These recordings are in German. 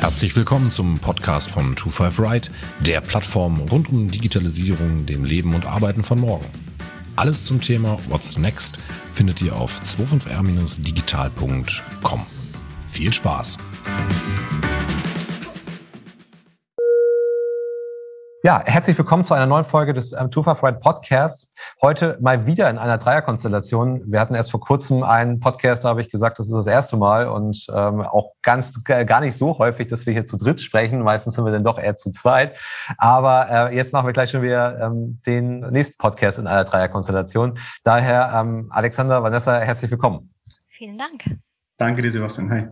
Herzlich willkommen zum Podcast von 25 Right, der Plattform rund um Digitalisierung, dem Leben und Arbeiten von morgen. Alles zum Thema What's Next findet ihr auf 25r-digital.com. Viel Spaß! Ja, herzlich willkommen zu einer neuen Folge des ähm, Two Far Right Podcast. Heute mal wieder in einer Dreierkonstellation. Wir hatten erst vor kurzem einen Podcast, da habe ich gesagt, das ist das erste Mal und ähm, auch ganz gar nicht so häufig, dass wir hier zu dritt sprechen. Meistens sind wir dann doch eher zu zweit. Aber äh, jetzt machen wir gleich schon wieder ähm, den nächsten Podcast in einer Dreierkonstellation. Daher, ähm, Alexander, Vanessa, herzlich willkommen. Vielen Dank. Danke dir, Sebastian. Hi.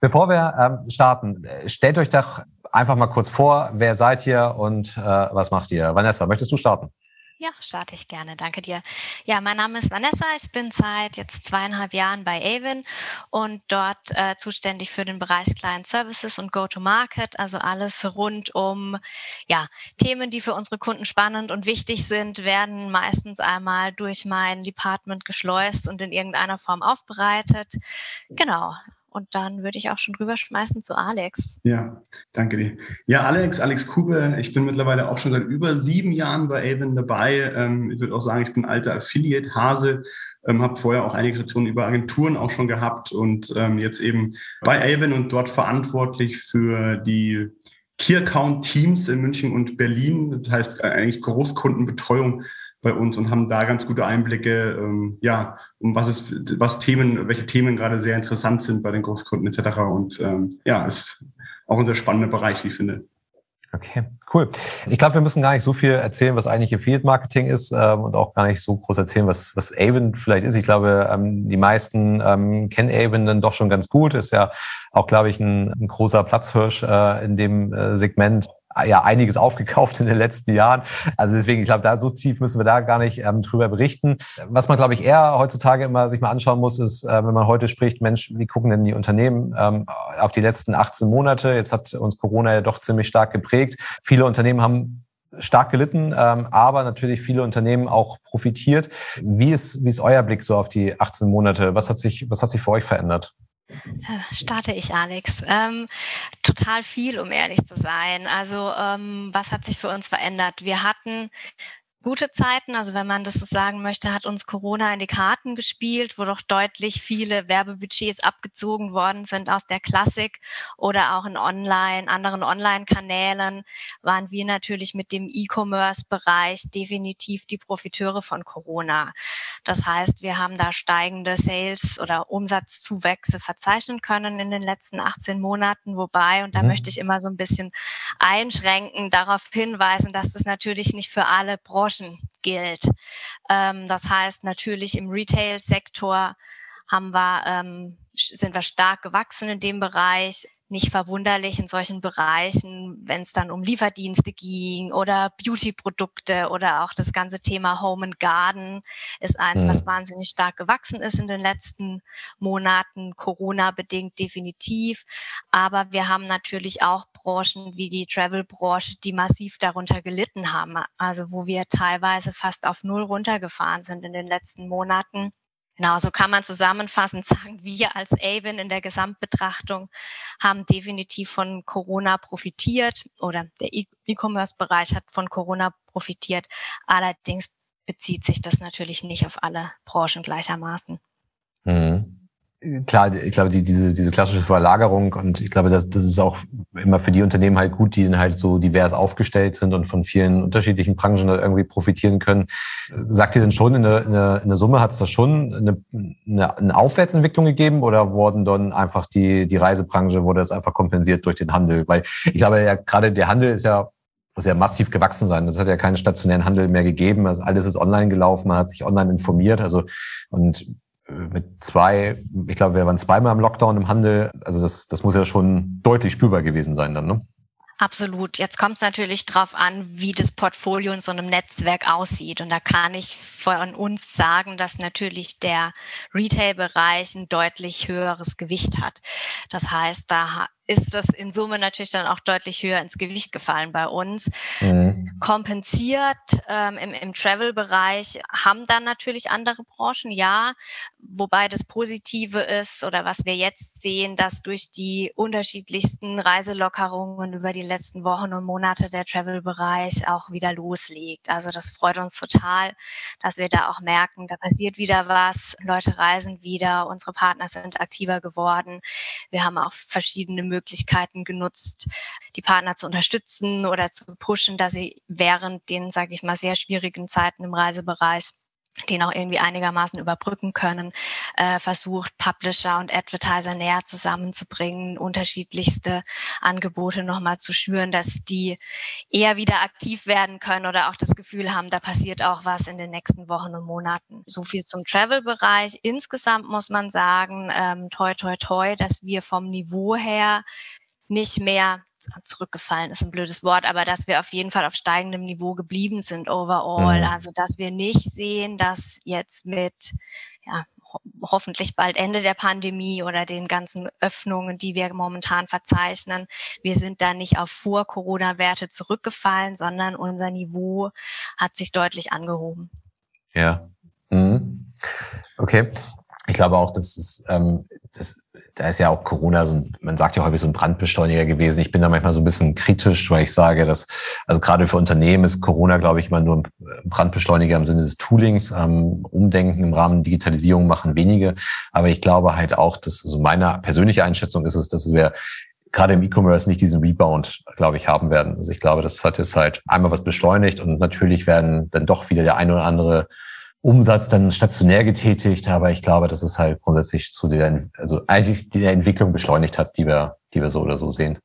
Bevor wir ähm, starten, stellt euch doch einfach mal kurz vor, wer seid ihr und äh, was macht ihr? Vanessa, möchtest du starten? Ja, starte ich gerne. Danke dir. Ja, mein Name ist Vanessa. Ich bin seit jetzt zweieinhalb Jahren bei Avon und dort äh, zuständig für den Bereich Client Services und Go-to-Market, also alles rund um ja, Themen, die für unsere Kunden spannend und wichtig sind, werden meistens einmal durch mein Department geschleust und in irgendeiner Form aufbereitet. Genau. Und dann würde ich auch schon rüberschmeißen zu Alex. Ja, danke dir. Ja, Alex, Alex Kube. Ich bin mittlerweile auch schon seit über sieben Jahren bei Avon dabei. Ähm, ich würde auch sagen, ich bin alter Affiliate-Hase. Ähm, habe vorher auch einige Stationen über Agenturen auch schon gehabt und ähm, jetzt eben bei Avon und dort verantwortlich für die Key Account Teams in München und Berlin. Das heißt äh, eigentlich Großkundenbetreuung bei uns und haben da ganz gute Einblicke, ähm, ja, um was es, was Themen, welche Themen gerade sehr interessant sind bei den Großkunden etc. Und ähm, ja, ist auch ein sehr spannender Bereich, wie ich finde. Okay, cool. Ich glaube, wir müssen gar nicht so viel erzählen, was eigentlich Affiliate Marketing ist ähm, und auch gar nicht so groß erzählen, was, was Avon vielleicht ist. Ich glaube, ähm, die meisten ähm, kennen Avon dann doch schon ganz gut. Ist ja auch, glaube ich, ein, ein großer Platzhirsch äh, in dem äh, Segment ja einiges aufgekauft in den letzten Jahren. Also deswegen, ich glaube, da so tief müssen wir da gar nicht ähm, drüber berichten. Was man, glaube ich, eher heutzutage immer sich mal anschauen muss, ist, äh, wenn man heute spricht, Mensch, wie gucken denn die Unternehmen ähm, auf die letzten 18 Monate? Jetzt hat uns Corona ja doch ziemlich stark geprägt. Viele Unternehmen haben stark gelitten, ähm, aber natürlich viele Unternehmen auch profitiert. Wie ist, wie ist euer Blick so auf die 18 Monate? Was hat sich, was hat sich für euch verändert? Äh, starte ich, Alex. Ähm, total viel, um ehrlich zu sein. Also ähm, was hat sich für uns verändert? Wir hatten gute Zeiten, also wenn man das so sagen möchte, hat uns Corona in die Karten gespielt, wo doch deutlich viele Werbebudgets abgezogen worden sind aus der Klassik oder auch in Online, anderen Online-Kanälen, waren wir natürlich mit dem E-Commerce-Bereich definitiv die Profiteure von Corona. Das heißt, wir haben da steigende Sales- oder Umsatzzuwächse verzeichnen können in den letzten 18 Monaten, wobei, und da mhm. möchte ich immer so ein bisschen einschränken, darauf hinweisen, dass das natürlich nicht für alle Branchen Branchen gilt. Ähm, das heißt natürlich im Retail-Sektor haben wir, ähm, sind wir stark gewachsen in dem Bereich nicht verwunderlich in solchen Bereichen, wenn es dann um Lieferdienste ging oder Beauty-Produkte oder auch das ganze Thema Home and Garden ist eins, mhm. was wahnsinnig stark gewachsen ist in den letzten Monaten, Corona-bedingt definitiv. Aber wir haben natürlich auch Branchen wie die Travel-Branche, die massiv darunter gelitten haben. Also wo wir teilweise fast auf Null runtergefahren sind in den letzten Monaten. Genau, so kann man zusammenfassend sagen, wir als Avon in der Gesamtbetrachtung haben definitiv von Corona profitiert oder der E-Commerce-Bereich hat von Corona profitiert. Allerdings bezieht sich das natürlich nicht auf alle Branchen gleichermaßen. Mhm klar, ich glaube, die, diese, diese klassische Verlagerung und ich glaube, das, das ist auch immer für die Unternehmen halt gut, die dann halt so divers aufgestellt sind und von vielen unterschiedlichen Branchen irgendwie profitieren können. Sagt ihr denn schon, in der, in der, in der Summe hat es da schon eine, eine, eine Aufwärtsentwicklung gegeben oder wurden dann einfach die, die Reisebranche, wurde das einfach kompensiert durch den Handel? Weil ich glaube ja, gerade der Handel ist ja muss ja massiv gewachsen sein. Es hat ja keinen stationären Handel mehr gegeben. Also alles ist online gelaufen, man hat sich online informiert. Also und mit zwei, ich glaube, wir waren zweimal im Lockdown im Handel. Also das, das muss ja schon deutlich spürbar gewesen sein dann, ne? Absolut. Jetzt kommt es natürlich darauf an, wie das Portfolio in so einem Netzwerk aussieht. Und da kann ich von uns sagen, dass natürlich der Retail-Bereich ein deutlich höheres Gewicht hat. Das heißt, da ist das in Summe natürlich dann auch deutlich höher ins Gewicht gefallen bei uns. Mhm. Kompensiert ähm, im, im Travel-Bereich haben dann natürlich andere Branchen, ja, wobei das Positive ist oder was wir jetzt sehen, dass durch die unterschiedlichsten Reiselockerungen über die letzten Wochen und Monate der Travel-Bereich auch wieder loslegt. Also das freut uns total, dass wir da auch merken, da passiert wieder was, Leute reisen wieder, unsere Partner sind aktiver geworden. Wir haben auch verschiedene Möglichkeiten genutzt, die Partner zu unterstützen oder zu pushen, dass sie während den, sage ich mal, sehr schwierigen Zeiten im Reisebereich den auch irgendwie einigermaßen überbrücken können, äh, versucht, Publisher und Advertiser näher zusammenzubringen, unterschiedlichste Angebote nochmal zu schüren, dass die eher wieder aktiv werden können oder auch das Gefühl haben, da passiert auch was in den nächsten Wochen und Monaten. So viel zum Travel-Bereich. Insgesamt muss man sagen, ähm, toi, toi, toi, dass wir vom Niveau her nicht mehr zurückgefallen ist ein blödes Wort, aber dass wir auf jeden Fall auf steigendem Niveau geblieben sind overall. Mhm. Also dass wir nicht sehen, dass jetzt mit ja, ho hoffentlich bald Ende der Pandemie oder den ganzen Öffnungen, die wir momentan verzeichnen, wir sind da nicht auf Vor-Corona-Werte zurückgefallen, sondern unser Niveau hat sich deutlich angehoben. Ja. Mhm. Okay. Ich glaube auch, dass es ähm, das da ist ja auch Corona so ein, man sagt ja häufig so ein Brandbeschleuniger gewesen. Ich bin da manchmal so ein bisschen kritisch, weil ich sage, dass, also gerade für Unternehmen ist Corona, glaube ich, mal nur ein Brandbeschleuniger im Sinne des Toolings. Ähm, Umdenken im Rahmen Digitalisierung machen wenige. Aber ich glaube halt auch, dass, also meine persönliche Einschätzung ist es, dass wir gerade im E-Commerce nicht diesen Rebound, glaube ich, haben werden. Also ich glaube, das hat jetzt halt einmal was beschleunigt und natürlich werden dann doch wieder der eine oder andere Umsatz dann stationär getätigt, aber ich glaube, dass es halt grundsätzlich zu der, also eigentlich die Entwicklung beschleunigt hat, die wir, die wir so oder so sehen.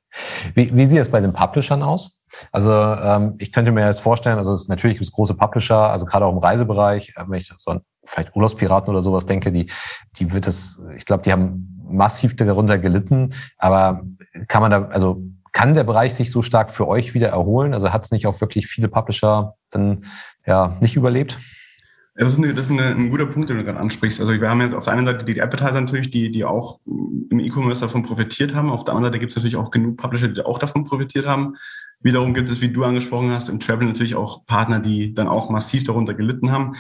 Wie, wie sieht es bei den Publishern aus? Also ähm, ich könnte mir jetzt vorstellen, also es, natürlich gibt es große Publisher, also gerade auch im Reisebereich, äh, wenn ich so an vielleicht Urlaubspiraten oder sowas denke, die, die wird es, ich glaube, die haben massiv darunter gelitten, aber kann man da, also kann der Bereich sich so stark für euch wieder erholen? Also hat es nicht auch wirklich viele Publisher dann ja nicht überlebt? Das ist, eine, das ist eine, ein guter Punkt, den du gerade ansprichst. Also wir haben jetzt auf der einen Seite die Advertiser natürlich, die, die auch im E-Commerce davon profitiert haben. Auf der anderen Seite gibt es natürlich auch genug Publisher, die auch davon profitiert haben. Wiederum gibt es, wie du angesprochen hast, im Travel natürlich auch Partner, die dann auch massiv darunter gelitten haben.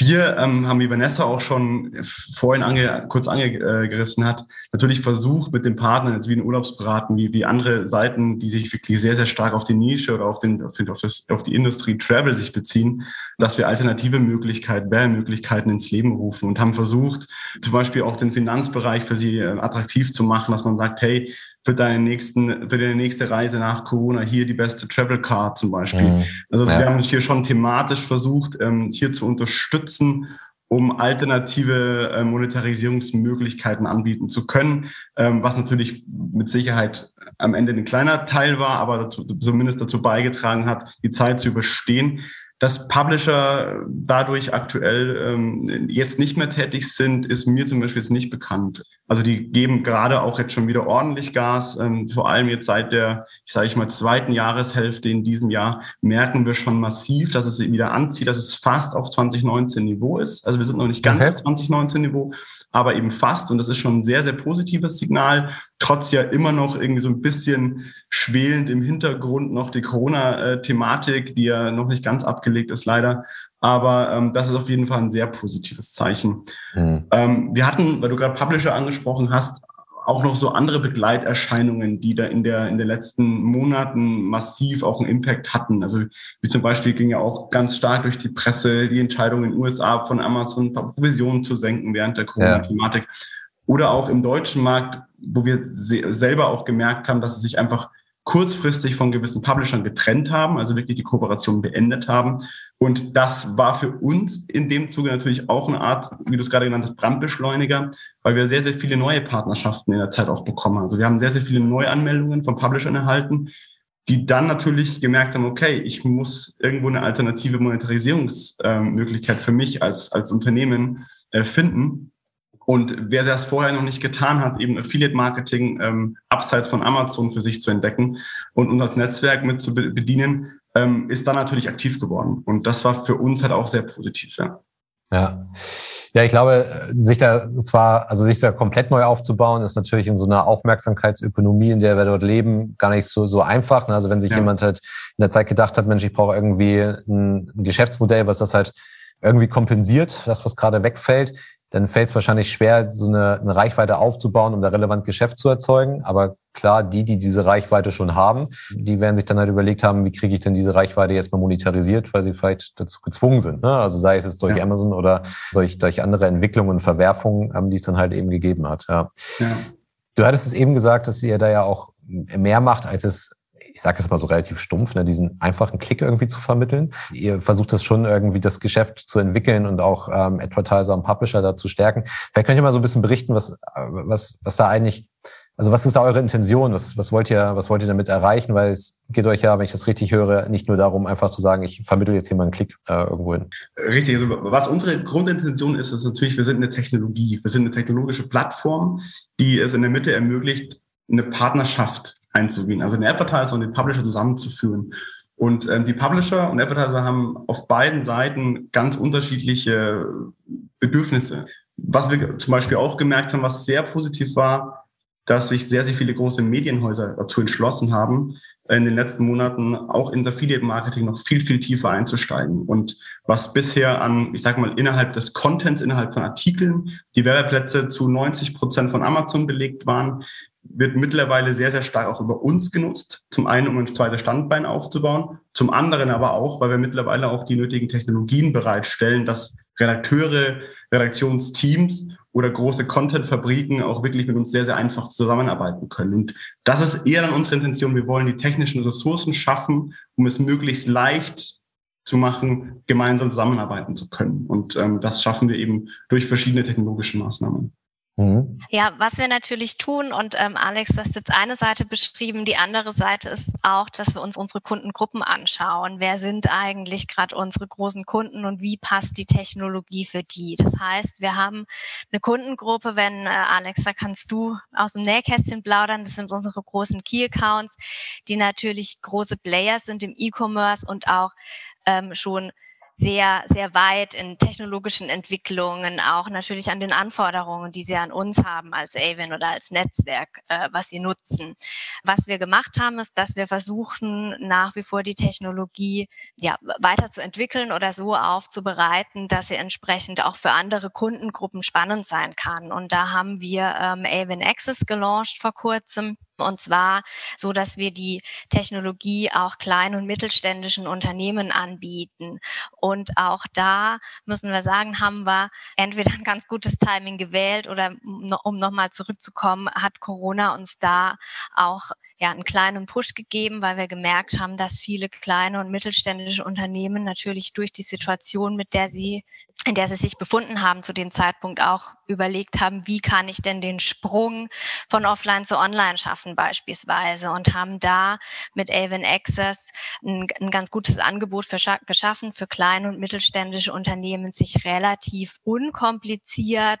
Wir ähm, haben, wie Vanessa auch schon vorhin ange, kurz angerissen hat, natürlich versucht, mit den Partnern, jetzt wie den Urlaubsberaten, wie, wie andere Seiten, die sich wirklich sehr, sehr stark auf die Nische oder auf, den, auf, das, auf die Industrie Travel sich beziehen, dass wir alternative Möglichkeiten, Wermöglichkeiten ins Leben rufen und haben versucht, zum Beispiel auch den Finanzbereich für sie äh, attraktiv zu machen, dass man sagt, hey, für deine nächsten, für deine nächste Reise nach Corona hier die beste Travel Card zum Beispiel. Mhm. Also, also ja. wir haben uns hier schon thematisch versucht, ähm, hier zu unterstützen, um alternative äh, Monetarisierungsmöglichkeiten anbieten zu können, ähm, was natürlich mit Sicherheit am Ende ein kleiner Teil war, aber dazu, zumindest dazu beigetragen hat, die Zeit zu überstehen. Dass Publisher dadurch aktuell ähm, jetzt nicht mehr tätig sind, ist mir zum Beispiel jetzt nicht bekannt. Also die geben gerade auch jetzt schon wieder ordentlich Gas. Ähm, vor allem jetzt seit der, ich sage ich mal, zweiten Jahreshälfte in diesem Jahr merken wir schon massiv, dass es wieder anzieht, dass es fast auf 2019 Niveau ist. Also wir sind noch nicht ganz okay. auf 2019 Niveau, aber eben fast. Und das ist schon ein sehr, sehr positives Signal. Trotz ja immer noch irgendwie so ein bisschen schwelend im Hintergrund noch die Corona-Thematik, die ja noch nicht ganz abgelegt ist, leider. Aber ähm, das ist auf jeden Fall ein sehr positives Zeichen. Mhm. Ähm, wir hatten, weil du gerade Publisher angesprochen hast, auch noch so andere Begleiterscheinungen, die da in der in den letzten Monaten massiv auch einen Impact hatten. Also wie zum Beispiel ging ja auch ganz stark durch die Presse die Entscheidung in den USA von Amazon ein paar Provisionen zu senken während der Corona-Thematik. Ja. Oder auch im deutschen Markt, wo wir selber auch gemerkt haben, dass es sich einfach kurzfristig von gewissen Publishern getrennt haben, also wirklich die Kooperation beendet haben. Und das war für uns in dem Zuge natürlich auch eine Art, wie du es gerade genannt hast, Brandbeschleuniger, weil wir sehr, sehr viele neue Partnerschaften in der Zeit auch bekommen. Also wir haben sehr, sehr viele Neuanmeldungen von Publishern erhalten, die dann natürlich gemerkt haben, okay, ich muss irgendwo eine alternative Monetarisierungsmöglichkeit für mich als, als Unternehmen äh, finden. Und wer das vorher noch nicht getan hat, eben Affiliate Marketing ähm, abseits von Amazon für sich zu entdecken und unser Netzwerk mit zu bedienen, ähm, ist dann natürlich aktiv geworden. Und das war für uns halt auch sehr positiv. Ja. Ja. Ja, ich glaube, sich da zwar, also sich da komplett neu aufzubauen, ist natürlich in so einer Aufmerksamkeitsökonomie, in der wir dort leben, gar nicht so, so einfach. Ne? Also wenn sich ja. jemand halt in der Zeit gedacht hat, Mensch, ich brauche irgendwie ein, ein Geschäftsmodell, was das halt irgendwie kompensiert, das, was gerade wegfällt, dann fällt es wahrscheinlich schwer, so eine, eine Reichweite aufzubauen, um da relevant Geschäft zu erzeugen. Aber klar, die, die diese Reichweite schon haben, die werden sich dann halt überlegt haben, wie kriege ich denn diese Reichweite jetzt mal monetarisiert, weil sie vielleicht dazu gezwungen sind. Ne? Also sei es jetzt durch ja. Amazon oder durch, durch andere Entwicklungen und Verwerfungen, ähm, die es dann halt eben gegeben hat. Ja. ja. Du hattest es eben gesagt, dass ihr da ja auch mehr macht, als es ich sage es mal so relativ stumpf, ne, diesen einfachen Klick irgendwie zu vermitteln. Ihr versucht das schon irgendwie das Geschäft zu entwickeln und auch ähm, Advertiser und Publisher da zu stärken. Vielleicht könnt ihr mal so ein bisschen berichten, was, was, was da eigentlich, also was ist da eure Intention? Was, was wollt ihr, was wollt ihr damit erreichen? Weil es geht euch ja, wenn ich das richtig höre, nicht nur darum, einfach zu sagen, ich vermittle jetzt hier mal einen Klick äh, irgendwo hin. Richtig, also was unsere Grundintention ist, ist natürlich, wir sind eine Technologie, wir sind eine technologische Plattform, die es in der Mitte ermöglicht, eine Partnerschaft einzugehen, also den Advertiser und den Publisher zusammenzuführen. Und ähm, die Publisher und Advertiser haben auf beiden Seiten ganz unterschiedliche Bedürfnisse. Was wir zum Beispiel auch gemerkt haben, was sehr positiv war, dass sich sehr, sehr viele große Medienhäuser dazu entschlossen haben, in den letzten Monaten auch ins Affiliate-Marketing noch viel, viel tiefer einzusteigen. Und was bisher an, ich sage mal, innerhalb des Contents, innerhalb von Artikeln, die Werbeplätze zu 90 Prozent von Amazon belegt waren, wird mittlerweile sehr, sehr stark auch über uns genutzt. Zum einen, um ein zweites Standbein aufzubauen, zum anderen aber auch, weil wir mittlerweile auch die nötigen Technologien bereitstellen, dass Redakteure, Redaktionsteams oder große Content-Fabriken auch wirklich mit uns sehr, sehr einfach zusammenarbeiten können. Und das ist eher dann unsere Intention. Wir wollen die technischen Ressourcen schaffen, um es möglichst leicht zu machen, gemeinsam zusammenarbeiten zu können. Und ähm, das schaffen wir eben durch verschiedene technologische Maßnahmen. Mhm. Ja, was wir natürlich tun, und ähm, Alex, du hast jetzt eine Seite beschrieben, die andere Seite ist auch, dass wir uns unsere Kundengruppen anschauen. Wer sind eigentlich gerade unsere großen Kunden und wie passt die Technologie für die? Das heißt, wir haben eine Kundengruppe, wenn, äh, Alex, da kannst du aus dem Nähkästchen plaudern, das sind unsere großen Key-Accounts, die natürlich große Player sind im E-Commerce und auch ähm, schon sehr, sehr weit in technologischen Entwicklungen, auch natürlich an den Anforderungen, die sie an uns haben als Avon oder als Netzwerk, äh, was sie nutzen. Was wir gemacht haben, ist, dass wir versuchen, nach wie vor die Technologie ja, weiterzuentwickeln oder so aufzubereiten, dass sie entsprechend auch für andere Kundengruppen spannend sein kann. Und da haben wir ähm, Avon Access gelauncht vor kurzem und zwar so, dass wir die Technologie auch kleinen und mittelständischen Unternehmen anbieten. Und auch da müssen wir sagen, haben wir entweder ein ganz gutes Timing gewählt oder um nochmal zurückzukommen, hat Corona uns da auch ja, einen kleinen Push gegeben, weil wir gemerkt haben, dass viele kleine und mittelständische Unternehmen natürlich durch die Situation, mit der sie, in der sie sich befunden haben, zu dem Zeitpunkt auch überlegt haben, wie kann ich denn den Sprung von offline zu online schaffen beispielsweise und haben da mit Avon Access ein, ein ganz gutes Angebot für, geschaffen für kleine und mittelständische Unternehmen, sich relativ unkompliziert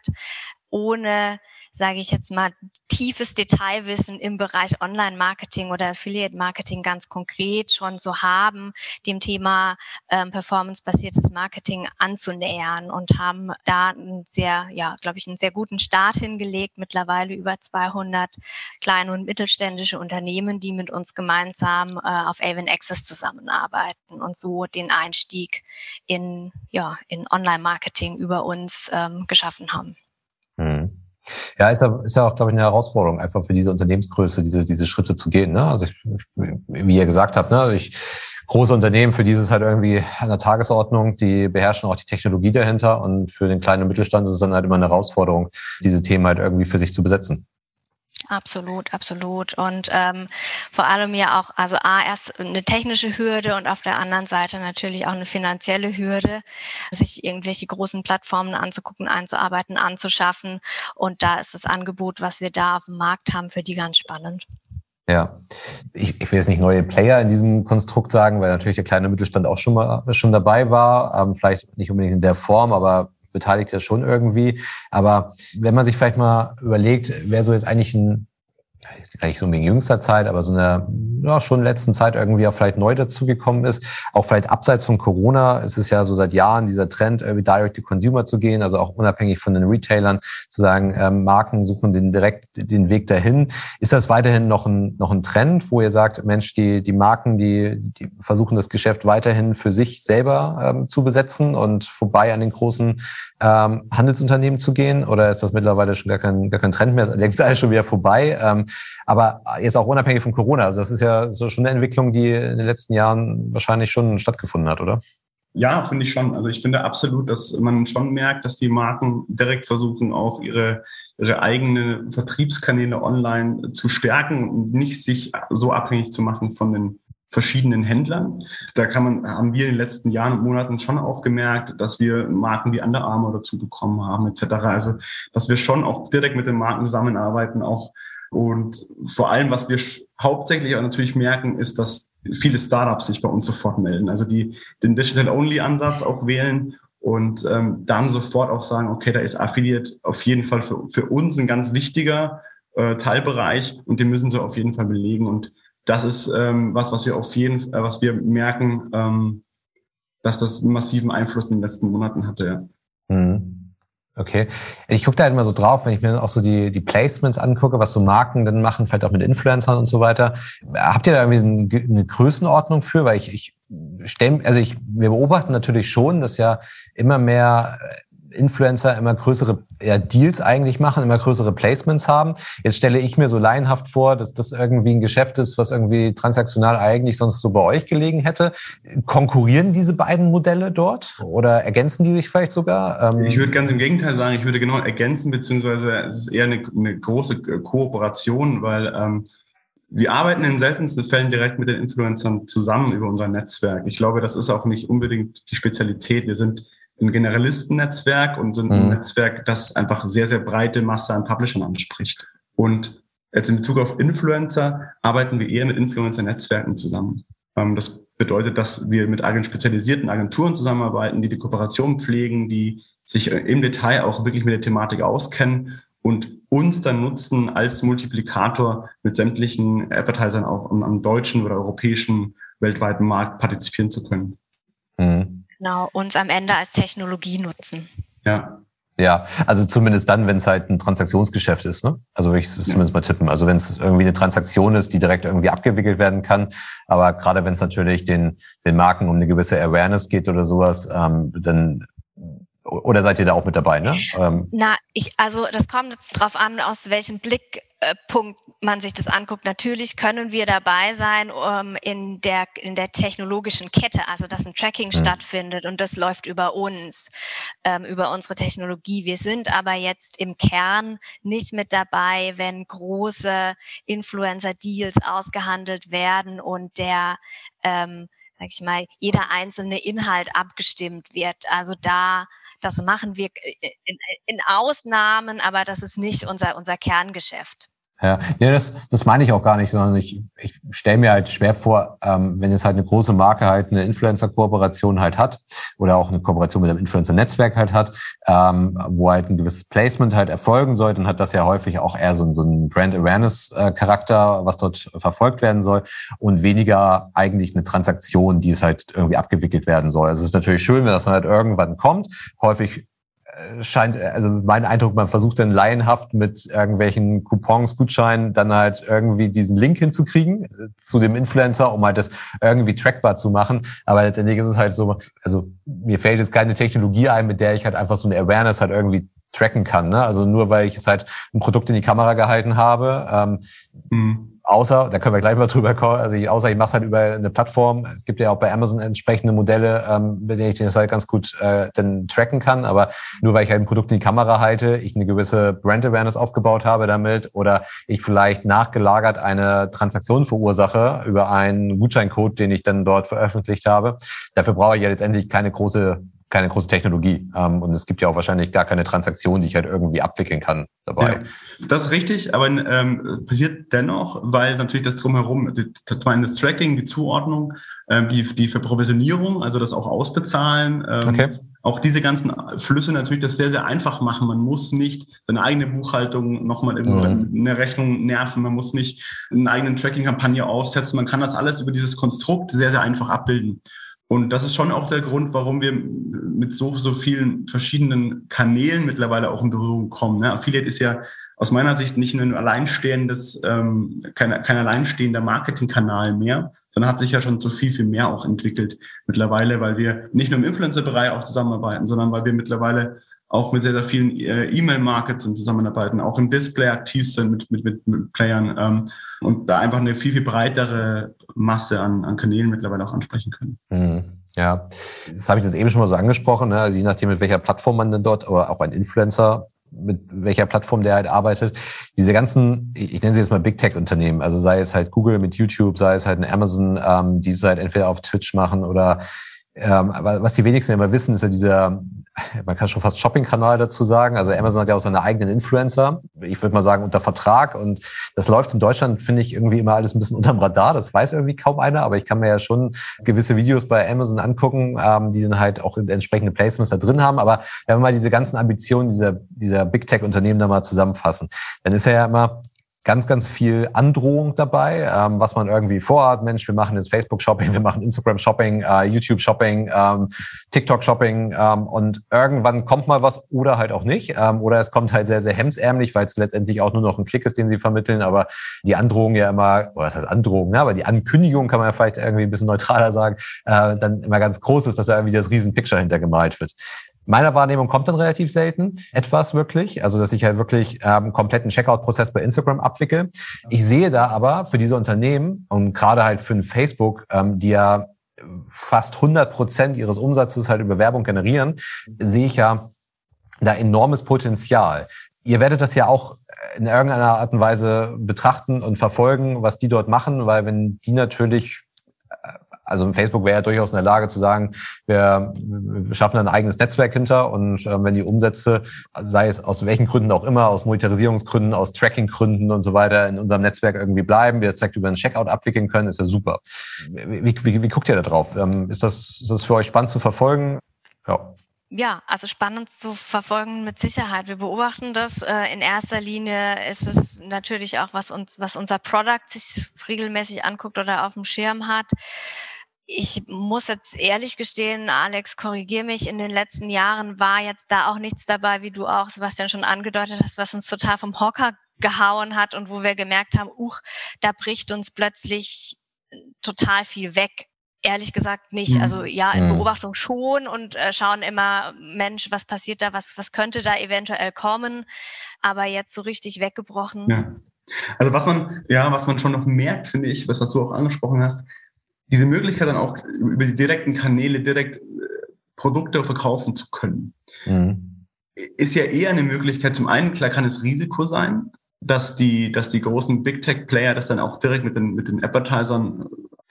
ohne sage ich jetzt mal, tiefes Detailwissen im Bereich Online-Marketing oder Affiliate-Marketing ganz konkret schon zu haben, dem Thema ähm, performance-basiertes Marketing anzunähern und haben da einen sehr, ja, glaube ich, einen sehr guten Start hingelegt. Mittlerweile über 200 kleine und mittelständische Unternehmen, die mit uns gemeinsam äh, auf Avon Access zusammenarbeiten und so den Einstieg in, ja, in Online-Marketing über uns ähm, geschaffen haben. Ja, ist ja, ist ja auch, glaube ich, eine Herausforderung, einfach für diese Unternehmensgröße diese, diese Schritte zu gehen. Ne? Also ich, wie ihr gesagt habt, ne? ich, große Unternehmen, für dieses halt irgendwie an der Tagesordnung, die beherrschen auch die Technologie dahinter und für den kleinen Mittelstand ist es dann halt immer eine Herausforderung, diese Themen halt irgendwie für sich zu besetzen. Absolut, absolut. Und ähm, vor allem ja auch, also A, erst eine technische Hürde und auf der anderen Seite natürlich auch eine finanzielle Hürde, sich irgendwelche großen Plattformen anzugucken, einzuarbeiten, anzuschaffen. Und da ist das Angebot, was wir da auf dem Markt haben, für die ganz spannend. Ja, ich, ich will jetzt nicht neue Player in diesem Konstrukt sagen, weil natürlich der kleine Mittelstand auch schon mal schon dabei war, ähm, vielleicht nicht unbedingt in der Form, aber beteiligt ja schon irgendwie. Aber wenn man sich vielleicht mal überlegt, wer so jetzt eigentlich ein gar nicht so in jüngster Zeit, aber so eine, ja, schon letzten Zeit irgendwie auch vielleicht neu dazugekommen ist. Auch vielleicht abseits von Corona ist es ja so seit Jahren dieser Trend, irgendwie direct to consumer zu gehen, also auch unabhängig von den Retailern zu sagen, ähm, Marken suchen den direkt den Weg dahin. Ist das weiterhin noch ein, noch ein Trend, wo ihr sagt, Mensch, die, die Marken, die, die versuchen das Geschäft weiterhin für sich selber ähm, zu besetzen und vorbei an den großen ähm, Handelsunternehmen zu gehen? Oder ist das mittlerweile schon gar kein, gar kein Trend mehr? Ist alles schon wieder vorbei? Ähm, aber jetzt auch unabhängig von Corona. Also das ist ja so schon eine Entwicklung, die in den letzten Jahren wahrscheinlich schon stattgefunden hat, oder? Ja, finde ich schon. Also ich finde absolut, dass man schon merkt, dass die Marken direkt versuchen, auch ihre, ihre eigenen Vertriebskanäle online zu stärken und nicht sich so abhängig zu machen von den verschiedenen Händlern. Da kann man, haben wir in den letzten Jahren und Monaten schon auch gemerkt, dass wir Marken wie Under Armour dazu bekommen haben, etc. Also, dass wir schon auch direkt mit den Marken zusammenarbeiten, auch und vor allem, was wir hauptsächlich auch natürlich merken, ist, dass viele Startups sich bei uns sofort melden, also die den Digital-Only-Ansatz auch wählen und ähm, dann sofort auch sagen, okay, da ist Affiliate auf jeden Fall für, für uns ein ganz wichtiger äh, Teilbereich und den müssen sie auf jeden Fall belegen. Und das ist ähm, was, was wir auf jeden, äh, was wir merken, ähm, dass das massiven Einfluss in den letzten Monaten hatte. Ja. Okay. Ich gucke da halt immer so drauf, wenn ich mir auch so die, die Placements angucke, was so Marken dann machen, vielleicht auch mit Influencern und so weiter. Habt ihr da irgendwie eine Größenordnung für? Weil ich, ich stelle, also ich, wir beobachten natürlich schon, dass ja immer mehr Influencer immer größere ja, Deals eigentlich machen, immer größere Placements haben. Jetzt stelle ich mir so laienhaft vor, dass das irgendwie ein Geschäft ist, was irgendwie transaktional eigentlich sonst so bei euch gelegen hätte. Konkurrieren diese beiden Modelle dort oder ergänzen die sich vielleicht sogar? Ähm ich würde ganz im Gegenteil sagen, ich würde genau ergänzen, beziehungsweise es ist eher eine, eine große Kooperation, weil ähm, wir arbeiten in seltensten Fällen direkt mit den Influencern zusammen über unser Netzwerk. Ich glaube, das ist auch nicht unbedingt die Spezialität. Wir sind ein Generalistennetzwerk und sind ein mhm. Netzwerk, das einfach sehr, sehr breite Masse an Publishern anspricht. Und jetzt in Bezug auf Influencer arbeiten wir eher mit Influencer-Netzwerken zusammen. Ähm, das bedeutet, dass wir mit spezialisierten Agenturen zusammenarbeiten, die die Kooperation pflegen, die sich im Detail auch wirklich mit der Thematik auskennen und uns dann nutzen als Multiplikator mit sämtlichen Advertisern auch am, deutschen oder europäischen weltweiten Markt partizipieren zu können. Mhm. Genau, uns am Ende als Technologie nutzen. Ja. Ja, also zumindest dann, wenn es halt ein Transaktionsgeschäft ist, ne? Also würde ich es ja. zumindest mal tippen. Also wenn es irgendwie eine Transaktion ist, die direkt irgendwie abgewickelt werden kann. Aber gerade wenn es natürlich den, den Marken um eine gewisse Awareness geht oder sowas, ähm, dann oder seid ihr da auch mit dabei, ne? Ähm. Na, ich, also das kommt jetzt drauf an, aus welchem Blick äh, Punkt man sich das anguckt, natürlich können wir dabei sein um, in, der, in der technologischen Kette, also dass ein Tracking mhm. stattfindet und das läuft über uns, ähm, über unsere Technologie. Wir sind aber jetzt im Kern nicht mit dabei, wenn große Influencer-Deals ausgehandelt werden und der ähm, sag ich mal, jeder einzelne Inhalt abgestimmt wird. Also da, das machen wir äh, in, in Ausnahmen, aber das ist nicht unser, unser Kerngeschäft. Ja, ja das, das meine ich auch gar nicht, sondern ich, ich stelle mir halt schwer vor, ähm, wenn jetzt halt eine große Marke halt eine Influencer-Kooperation halt hat oder auch eine Kooperation mit einem Influencer-Netzwerk halt hat, ähm, wo halt ein gewisses Placement halt erfolgen soll, dann hat das ja häufig auch eher so, so einen Brand-Awareness-Charakter, was dort verfolgt werden soll und weniger eigentlich eine Transaktion, die es halt irgendwie abgewickelt werden soll. Also es ist natürlich schön, wenn das dann halt irgendwann kommt. Häufig scheint, also mein Eindruck, man versucht dann laienhaft mit irgendwelchen Coupons, Gutscheinen dann halt irgendwie diesen Link hinzukriegen äh, zu dem Influencer, um halt das irgendwie trackbar zu machen. Aber letztendlich ist es halt so, also mir fällt jetzt keine Technologie ein, mit der ich halt einfach so eine Awareness halt irgendwie tracken kann. Ne? Also nur weil ich es halt ein Produkt in die Kamera gehalten habe. Ähm, mhm. Außer, da können wir gleich mal drüber kommen, also ich, außer ich mache es halt über eine Plattform. Es gibt ja auch bei Amazon entsprechende Modelle, ähm, mit denen ich das halt ganz gut äh, dann tracken kann. Aber nur weil ich halt ein Produkt in die Kamera halte, ich eine gewisse Brand Awareness aufgebaut habe damit oder ich vielleicht nachgelagert eine Transaktion verursache über einen Gutscheincode, den ich dann dort veröffentlicht habe. Dafür brauche ich ja letztendlich keine große keine große Technologie. Ähm, und es gibt ja auch wahrscheinlich gar keine Transaktion, die ich halt irgendwie abwickeln kann dabei. Ja, das ist richtig, aber ähm, passiert dennoch, weil natürlich das drumherum, das Tracking, die Zuordnung, ähm, die, die Verprovisionierung, also das auch ausbezahlen, ähm, okay. auch diese ganzen Flüsse natürlich das sehr, sehr einfach machen. Man muss nicht seine eigene Buchhaltung nochmal mhm. eine Rechnung nerven. Man muss nicht eine eigene Tracking-Kampagne aufsetzen. Man kann das alles über dieses Konstrukt sehr, sehr einfach abbilden. Und das ist schon auch der Grund, warum wir mit so, so vielen verschiedenen Kanälen mittlerweile auch in Berührung kommen. Ne? Affiliate ist ja aus meiner Sicht nicht nur ein alleinstehendes, ähm, kein, kein alleinstehender Marketingkanal mehr, sondern hat sich ja schon zu viel, viel mehr auch entwickelt mittlerweile, weil wir nicht nur im Influencer-Bereich auch zusammenarbeiten, sondern weil wir mittlerweile auch mit sehr, sehr vielen äh, E-Mail-Markets zusammenarbeiten, auch im Display aktiv sind mit, mit, mit, mit Playern ähm, und da einfach eine viel, viel breitere Masse an, an Kanälen mittlerweile auch ansprechen können. Mhm. Ja, das habe ich das eben schon mal so angesprochen, ne? also je nachdem, mit welcher Plattform man denn dort oder auch ein Influencer mit welcher Plattform der halt arbeitet. Diese ganzen, ich nenne sie jetzt mal Big Tech Unternehmen, also sei es halt Google mit YouTube, sei es halt ein Amazon, ähm, die es halt entweder auf Twitch machen oder ähm, was die wenigsten immer wissen, ist ja dieser, man kann schon fast Shopping-Kanal dazu sagen. Also Amazon hat ja auch seine eigenen Influencer. Ich würde mal sagen, unter Vertrag. Und das läuft in Deutschland, finde ich, irgendwie immer alles ein bisschen unterm Radar. Das weiß irgendwie kaum einer. Aber ich kann mir ja schon gewisse Videos bei Amazon angucken, ähm, die dann halt auch entsprechende Placements da drin haben. Aber wenn wir mal diese ganzen Ambitionen dieser, dieser Big Tech-Unternehmen da mal zusammenfassen, dann ist ja immer, ganz, ganz viel Androhung dabei, ähm, was man irgendwie vorhat. Mensch, wir machen jetzt Facebook-Shopping, wir machen Instagram-Shopping, äh, YouTube-Shopping, ähm, TikTok-Shopping ähm, und irgendwann kommt mal was oder halt auch nicht. Ähm, oder es kommt halt sehr, sehr hemsärmlich, weil es letztendlich auch nur noch ein Klick ist, den sie vermitteln. Aber die Androhung ja immer, oder was heißt Androhung, ne? aber die Ankündigung kann man ja vielleicht irgendwie ein bisschen neutraler sagen, äh, dann immer ganz groß ist, dass da irgendwie das Riesen-Picture hintergemalt wird meiner Wahrnehmung kommt dann relativ selten etwas wirklich. Also, dass ich halt wirklich ähm, kompletten Checkout-Prozess bei Instagram abwickle. Ich sehe da aber für diese Unternehmen und gerade halt für Facebook, ähm, die ja fast 100 Prozent ihres Umsatzes halt über Werbung generieren, sehe ich ja da enormes Potenzial. Ihr werdet das ja auch in irgendeiner Art und Weise betrachten und verfolgen, was die dort machen, weil wenn die natürlich also Facebook wäre ja durchaus in der Lage zu sagen, wir, schaffen ein eigenes Netzwerk hinter und äh, wenn die Umsätze, sei es aus welchen Gründen auch immer, aus Monetarisierungsgründen, aus Trackinggründen und so weiter, in unserem Netzwerk irgendwie bleiben, wir das direkt über einen Checkout abwickeln können, ist ja super. Wie, wie, wie guckt ihr da drauf? Ähm, ist, das, ist das für euch spannend zu verfolgen? Ja. Ja, also spannend zu verfolgen mit Sicherheit. Wir beobachten das. Äh, in erster Linie ist es natürlich auch, was uns, was unser Product sich regelmäßig anguckt oder auf dem Schirm hat ich muss jetzt ehrlich gestehen, Alex, korrigier mich, in den letzten Jahren war jetzt da auch nichts dabei, wie du auch, Sebastian, schon angedeutet hast, was uns total vom Hocker gehauen hat und wo wir gemerkt haben, uch, da bricht uns plötzlich total viel weg. Ehrlich gesagt nicht. Also mhm. ja, in mhm. Beobachtung schon und äh, schauen immer, Mensch, was passiert da, was, was könnte da eventuell kommen, aber jetzt so richtig weggebrochen. Ja. Also was man, ja, was man schon noch merkt, finde ich, was, was du auch angesprochen hast, diese Möglichkeit dann auch über die direkten Kanäle direkt äh, Produkte verkaufen zu können, mhm. ist ja eher eine Möglichkeit. Zum einen, klar kann es Risiko sein, dass die, dass die großen Big Tech Player das dann auch direkt mit den, mit den Advertisern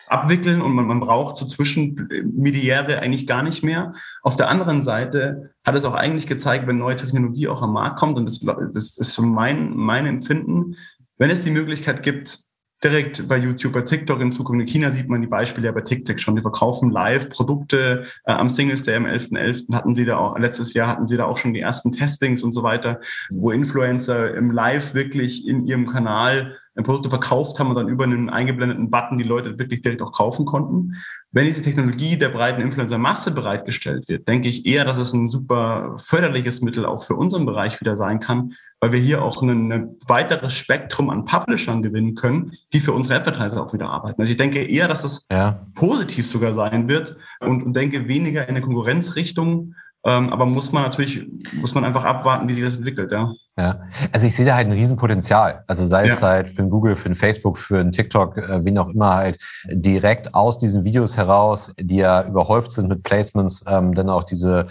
abwickeln und man, man braucht so Zwischenmediäre eigentlich gar nicht mehr. Auf der anderen Seite hat es auch eigentlich gezeigt, wenn neue Technologie auch am Markt kommt, und das, das ist so mein, mein Empfinden, wenn es die Möglichkeit gibt, direkt bei YouTube, bei TikTok in Zukunft. In China sieht man die Beispiele ja bei TikTok schon. Die verkaufen live Produkte. Äh, am Singles Day am 11.11. .11. hatten sie da auch, letztes Jahr hatten sie da auch schon die ersten Testings und so weiter, wo Influencer im Live wirklich in ihrem Kanal Produkte verkauft haben und dann über einen eingeblendeten Button die Leute wirklich direkt auch kaufen konnten. Wenn diese Technologie der breiten Influencer-Masse bereitgestellt wird, denke ich eher, dass es ein super förderliches Mittel auch für unseren Bereich wieder sein kann, weil wir hier auch ein, weiteres Spektrum an Publishern gewinnen können, die für unsere Advertiser auch wieder arbeiten. Also ich denke eher, dass es ja. positiv sogar sein wird und, und denke weniger in eine Konkurrenzrichtung, ähm, aber muss man natürlich, muss man einfach abwarten, wie sich das entwickelt, ja. Ja, also ich sehe da halt ein Riesenpotenzial. Also sei es halt für ein Google, für ein Facebook, für ein TikTok, äh, wen auch immer halt direkt aus diesen Videos heraus, die ja überhäuft sind mit Placements, ähm, dann auch diese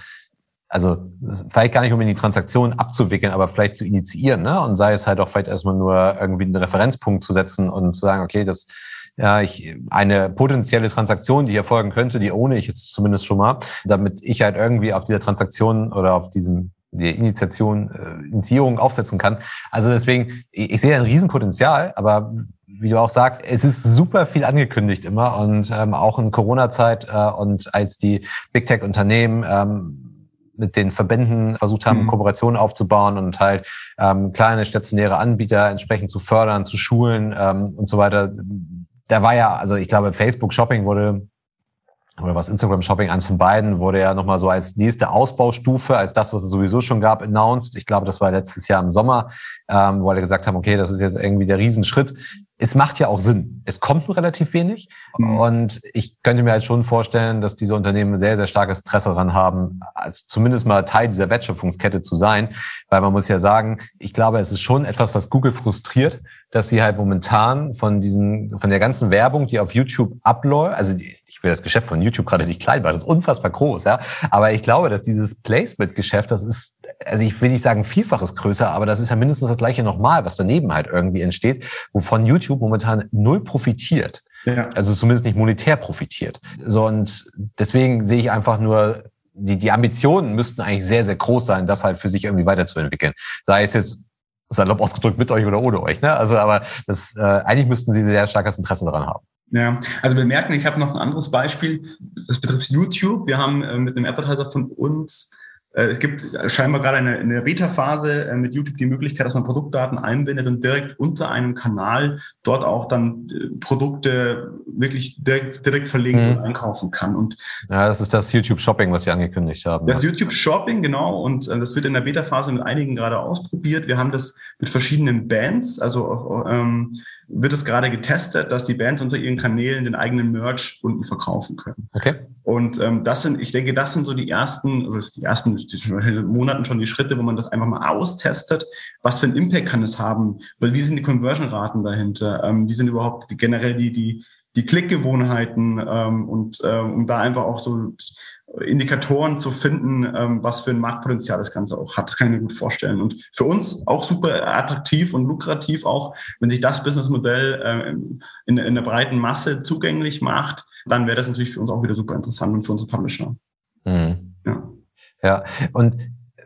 also vielleicht gar nicht um in die Transaktion abzuwickeln, aber vielleicht zu initiieren, ne? Und sei es halt auch vielleicht erstmal nur irgendwie einen Referenzpunkt zu setzen und zu sagen, okay, das ja, ich, eine potenzielle Transaktion, die erfolgen könnte, die ohne ich jetzt zumindest schon mal, damit ich halt irgendwie auf dieser Transaktion oder auf diesem die Initiation, äh, Initiierung aufsetzen kann. Also deswegen, ich, ich sehe ein Riesenpotenzial, aber wie du auch sagst, es ist super viel angekündigt immer und ähm, auch in Corona-Zeit äh, und als die Big Tech-Unternehmen ähm, mit den Verbänden versucht haben, mhm. Kooperationen aufzubauen und halt ähm, kleine stationäre Anbieter entsprechend zu fördern, zu schulen ähm, und so weiter. Da war ja, also ich glaube, Facebook Shopping wurde oder was Instagram Shopping, eins von beiden, wurde ja nochmal so als nächste Ausbaustufe, als das, was es sowieso schon gab, announced. Ich glaube, das war letztes Jahr im Sommer, ähm, wo alle gesagt haben, okay, das ist jetzt irgendwie der Riesenschritt. Es macht ja auch Sinn. Es kommt nur relativ wenig. Mhm. Und ich könnte mir halt schon vorstellen, dass diese Unternehmen sehr, sehr starkes Interesse daran haben, also zumindest mal Teil dieser Wertschöpfungskette zu sein. Weil man muss ja sagen, ich glaube, es ist schon etwas, was Google frustriert, dass sie halt momentan von diesen, von der ganzen Werbung, die auf YouTube abläuft, also die, ich will das Geschäft von YouTube gerade nicht klein machen, das ist unfassbar groß, ja. Aber ich glaube, dass dieses Placement-Geschäft, das ist, also ich will nicht sagen vielfaches größer, aber das ist ja mindestens das gleiche nochmal, was daneben halt irgendwie entsteht, wovon YouTube momentan null profitiert. Ja. Also zumindest nicht monetär profitiert. So, und deswegen sehe ich einfach nur, die, die Ambitionen müssten eigentlich sehr, sehr groß sein, das halt für sich irgendwie weiterzuentwickeln. Sei es jetzt salopp ausgedrückt mit euch oder ohne euch. Ne? Also, aber das, äh, eigentlich müssten sie sehr starkes Interesse daran haben. Ja, also wir merken, ich habe noch ein anderes Beispiel. Das betrifft YouTube. Wir haben äh, mit einem Advertiser von uns äh, es gibt scheinbar gerade eine, eine Beta-Phase äh, mit YouTube die Möglichkeit, dass man Produktdaten einbindet und direkt unter einem Kanal dort auch dann äh, Produkte wirklich direkt, direkt verlinkt mhm. und einkaufen kann. Und ja, das ist das YouTube Shopping, was Sie angekündigt haben. Das YouTube Shopping, genau. Und das wird in der Beta-Phase mit einigen gerade ausprobiert. Wir haben das mit verschiedenen Bands, also auch, ähm, wird es gerade getestet, dass die Bands unter ihren Kanälen den eigenen Merch unten verkaufen können. Okay. Und ähm, das sind, ich denke, das sind so die ersten, also die ersten die Monaten schon die Schritte, wo man das einfach mal austestet. Was für einen Impact kann es haben? Weil wie sind die Conversion-Raten dahinter? Ähm, wie sind überhaupt die, generell die, die, die Klickgewohnheiten ähm, und äh, um da einfach auch so Indikatoren zu finden, ähm, was für ein Marktpotenzial das Ganze auch hat. Das kann ich mir gut vorstellen. Und für uns auch super attraktiv und lukrativ auch, wenn sich das Businessmodell äh, in, in der breiten Masse zugänglich macht, dann wäre das natürlich für uns auch wieder super interessant und für unsere Publisher. Mhm. Ja. ja, und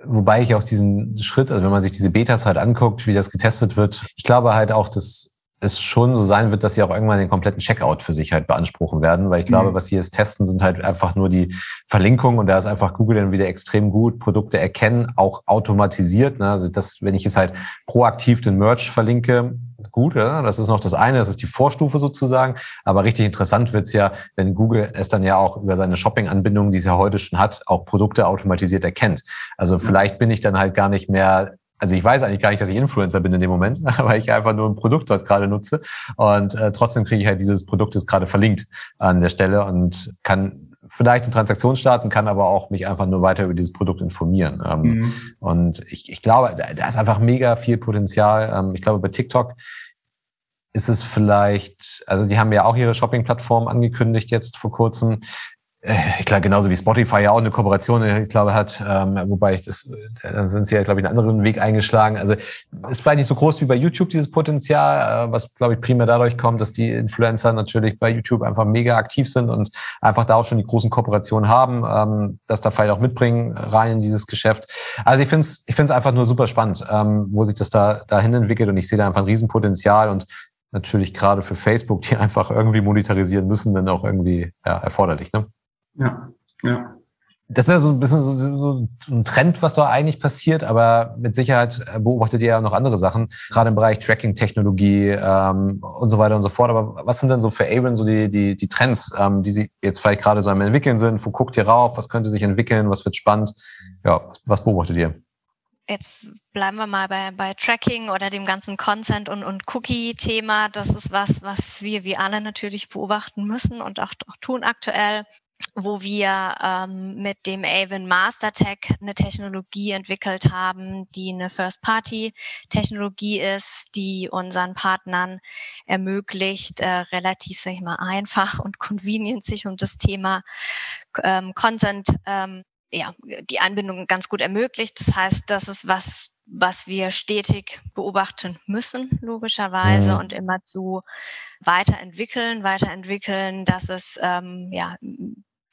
wobei ich auch diesen Schritt, also wenn man sich diese Betas halt anguckt, wie das getestet wird, ich glaube halt auch, dass es schon so sein wird, dass sie auch irgendwann den kompletten Checkout für sich halt beanspruchen werden, weil ich glaube, mhm. was sie jetzt testen, sind halt einfach nur die Verlinkungen und da ist einfach Google dann wieder extrem gut, Produkte erkennen, auch automatisiert. Ne? Also das, wenn ich es halt proaktiv den Merch verlinke, gut, ja? das ist noch das eine, das ist die Vorstufe sozusagen, aber richtig interessant wird's ja, wenn Google es dann ja auch über seine Shopping-Anbindung, die es ja heute schon hat, auch Produkte automatisiert erkennt. Also vielleicht bin ich dann halt gar nicht mehr also ich weiß eigentlich gar nicht, dass ich Influencer bin in dem Moment, weil ich einfach nur ein Produkt dort gerade nutze. Und äh, trotzdem kriege ich halt dieses Produkt ist gerade verlinkt an der Stelle und kann vielleicht eine Transaktion starten, kann aber auch mich einfach nur weiter über dieses Produkt informieren. Ähm, mhm. Und ich, ich glaube, da ist einfach mega viel Potenzial. Ähm, ich glaube, bei TikTok ist es vielleicht, also die haben ja auch ihre Shopping-Plattform angekündigt jetzt vor kurzem. Äh, ich glaube, genauso wie Spotify ja auch eine Kooperation, ich glaube, hat, ähm, wobei ich das, da sind sie ja, glaube ich, einen anderen Weg eingeschlagen. Also ist vielleicht nicht so groß wie bei YouTube dieses Potenzial, äh, was, glaube ich, primär dadurch kommt, dass die Influencer natürlich bei YouTube einfach mega aktiv sind und einfach da auch schon die großen Kooperationen haben, ähm, das da vielleicht auch mitbringen rein in dieses Geschäft. Also ich finde es ich find's einfach nur super spannend, ähm, wo sich das da dahin entwickelt und ich sehe da einfach ein Riesenpotenzial und natürlich gerade für Facebook, die einfach irgendwie monetarisieren müssen, dann auch irgendwie ja, erforderlich. Ne? Ja, ja. Das ist ja so ein bisschen so, so ein Trend, was da eigentlich passiert, aber mit Sicherheit beobachtet ihr ja noch andere Sachen, gerade im Bereich Tracking-Technologie ähm, und so weiter und so fort. Aber was sind denn so für Aaron so die, die, die Trends, ähm, die sie jetzt vielleicht gerade so am entwickeln sind? Wo guckt ihr rauf? Was könnte sich entwickeln? Was wird spannend? Ja, was beobachtet ihr? Jetzt bleiben wir mal bei, bei Tracking oder dem ganzen Consent- und, und Cookie-Thema. Das ist was, was wir wie alle natürlich beobachten müssen und auch, auch tun aktuell wo wir ähm, mit dem Avon MasterTech eine Technologie entwickelt haben, die eine First-Party-Technologie ist, die unseren Partnern ermöglicht, äh, relativ, sag ich mal, einfach und convenient sich um das Thema ähm, Consent, ähm, ja, die Anbindung ganz gut ermöglicht. Das heißt, das ist was, was wir stetig beobachten müssen, logischerweise, mhm. und immer zu weiterentwickeln, weiterentwickeln, dass es ähm, ja